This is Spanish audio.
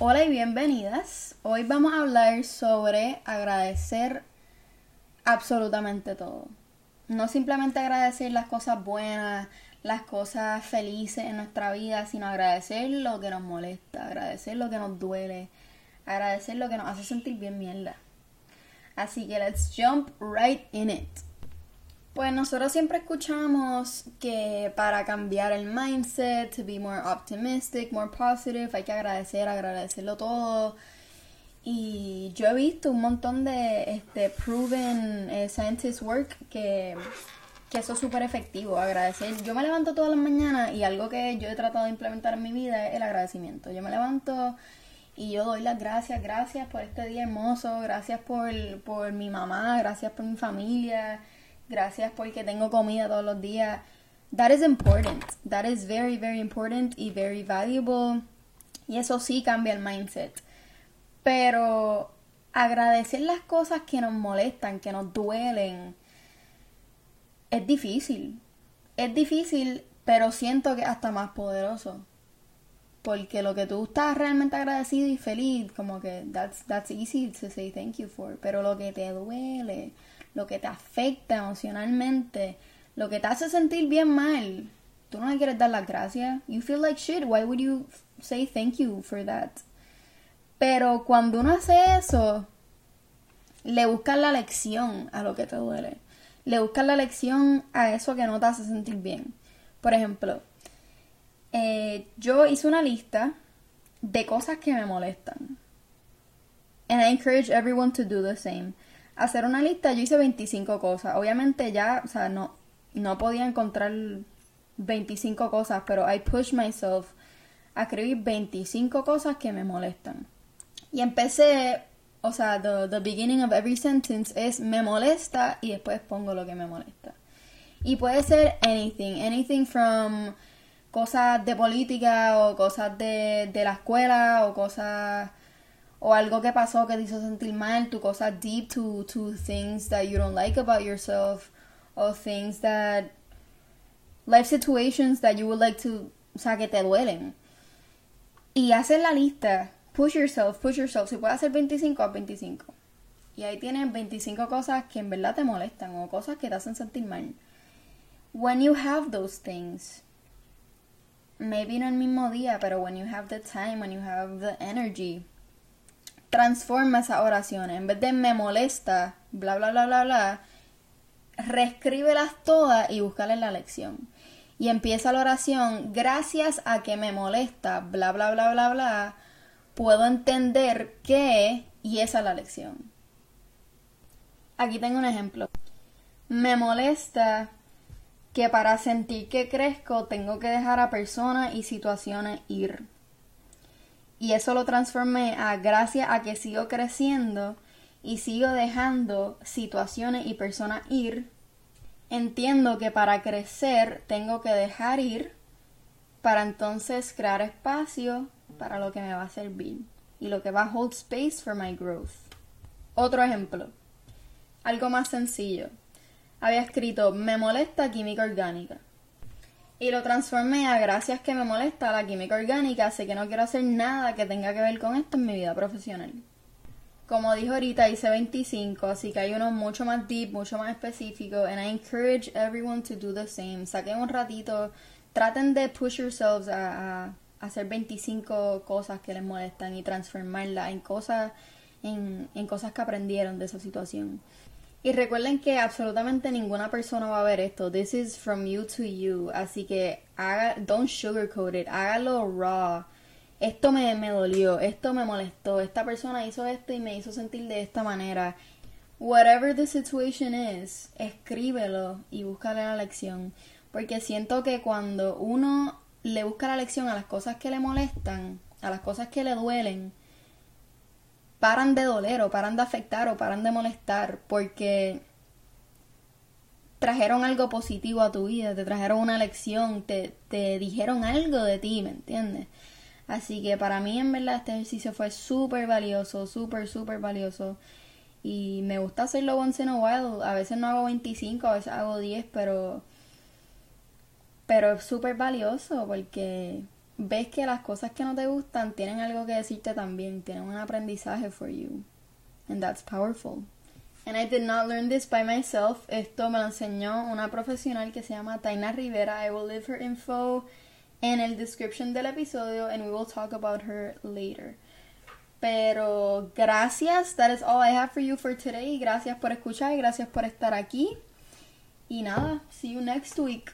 Hola y bienvenidas. Hoy vamos a hablar sobre agradecer absolutamente todo. No simplemente agradecer las cosas buenas, las cosas felices en nuestra vida, sino agradecer lo que nos molesta, agradecer lo que nos duele, agradecer lo que nos hace sentir bien mierda. Así que let's jump right in it. Pues nosotros siempre escuchamos que para cambiar el mindset, to be more optimistic, more positive, hay que agradecer, agradecerlo todo. Y yo he visto un montón de este, proven eh, scientist work que, que eso es súper efectivo, agradecer. Yo me levanto todas las mañanas y algo que yo he tratado de implementar en mi vida es el agradecimiento. Yo me levanto y yo doy las gracias, gracias por este día hermoso, gracias por, por mi mamá, gracias por mi familia gracias porque tengo comida todos los días. That is important. That is very, very important y very valuable. Y eso sí cambia el mindset. Pero agradecer las cosas que nos molestan, que nos duelen, es difícil. Es difícil, pero siento que hasta más poderoso. Porque lo que tú estás realmente agradecido y feliz, como que that's, that's easy to say thank you for. Pero lo que te duele, lo que te afecta emocionalmente, lo que te hace sentir bien mal, tú no le quieres dar las gracias. You feel like shit. Why would you say thank you for that? Pero cuando uno hace eso, le buscas la lección a lo que te duele. Le buscas la lección a eso que no te hace sentir bien. Por ejemplo, eh, yo hice una lista de cosas que me molestan. And I encourage everyone to do the same hacer una lista, yo hice 25 cosas. Obviamente ya, o sea, no, no podía encontrar 25 cosas, pero I push myself a escribir 25 cosas que me molestan. Y empecé, o sea, the, the beginning of every sentence es me molesta y después pongo lo que me molesta. Y puede ser anything, anything from cosas de política o cosas de, de la escuela o cosas o algo que pasó que te hizo sentir mal, tu cosa deep to, to things that you don't like about yourself, or things that, life situations that you would like to, o sea, que te duelen. Y hacer la lista, push yourself, push yourself, si puedes hacer 25, a 25. Y ahí tienes 25 cosas que en verdad te molestan o cosas que te hacen sentir mal. When you have those things, maybe no el mismo día, pero when you have the time, when you have the energy, transforma esas oraciones. En vez de me molesta, bla, bla, bla, bla, bla, reescríbelas todas y búscale la lección. Y empieza la oración, gracias a que me molesta, bla, bla, bla, bla, bla, puedo entender que, y esa es la lección. Aquí tengo un ejemplo. Me molesta que para sentir que crezco tengo que dejar a personas y situaciones ir y eso lo transformé a gracias a que sigo creciendo y sigo dejando situaciones y personas ir, entiendo que para crecer tengo que dejar ir para entonces crear espacio para lo que me va a servir y lo que va a hold space for my growth. Otro ejemplo, algo más sencillo. Había escrito me molesta química orgánica y lo transformé a gracias que me molesta la química orgánica, sé que no quiero hacer nada que tenga que ver con esto en mi vida profesional. Como dijo ahorita, hice 25, así que hay uno mucho más deep, mucho más específico, and I encourage everyone to do the same. Saquen un ratito, traten de push yourselves a, hacer 25 cosas que les molestan y transformarlas en cosas, en, en cosas que aprendieron de esa situación. Y recuerden que absolutamente ninguna persona va a ver esto. This is from you to you. Así que haga, don't sugarcoat it. Hágalo raw. Esto me, me dolió. Esto me molestó. Esta persona hizo esto y me hizo sentir de esta manera. Whatever the situation is, escríbelo y búscale la lección. Porque siento que cuando uno le busca la lección a las cosas que le molestan, a las cosas que le duelen, paran de doler o paran de afectar o paran de molestar porque trajeron algo positivo a tu vida, te trajeron una lección, te, te dijeron algo de ti, ¿me entiendes? Así que para mí en verdad este ejercicio fue súper valioso, súper, súper valioso. Y me gusta hacerlo once in a while. A veces no hago 25, a veces hago 10, pero... Pero es súper valioso porque ves que las cosas que no te gustan tienen algo que decirte también, tienen un aprendizaje for you. And that's powerful. And I did not learn this by myself. Esto me lo enseñó una profesional que se llama Taina Rivera. I will leave her info en el description del episodio and we will talk about her later. Pero gracias, that is all I have for you for today. Gracias por escuchar gracias por estar aquí. Y nada, see you next week.